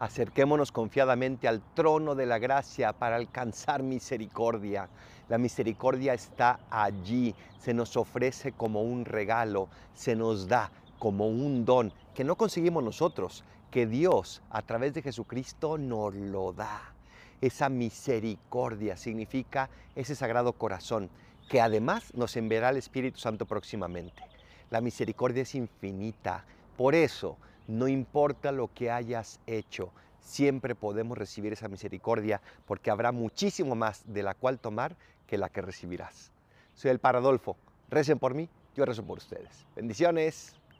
Acerquémonos confiadamente al trono de la gracia para alcanzar misericordia. La misericordia está allí, se nos ofrece como un regalo, se nos da como un don que no conseguimos nosotros, que Dios a través de Jesucristo nos lo da. Esa misericordia significa ese sagrado corazón que además nos enviará el Espíritu Santo próximamente. La misericordia es infinita, por eso no importa lo que hayas hecho, siempre podemos recibir esa misericordia porque habrá muchísimo más de la cual tomar que la que recibirás. Soy el Paradolfo. Recen por mí, yo rezo por ustedes. Bendiciones.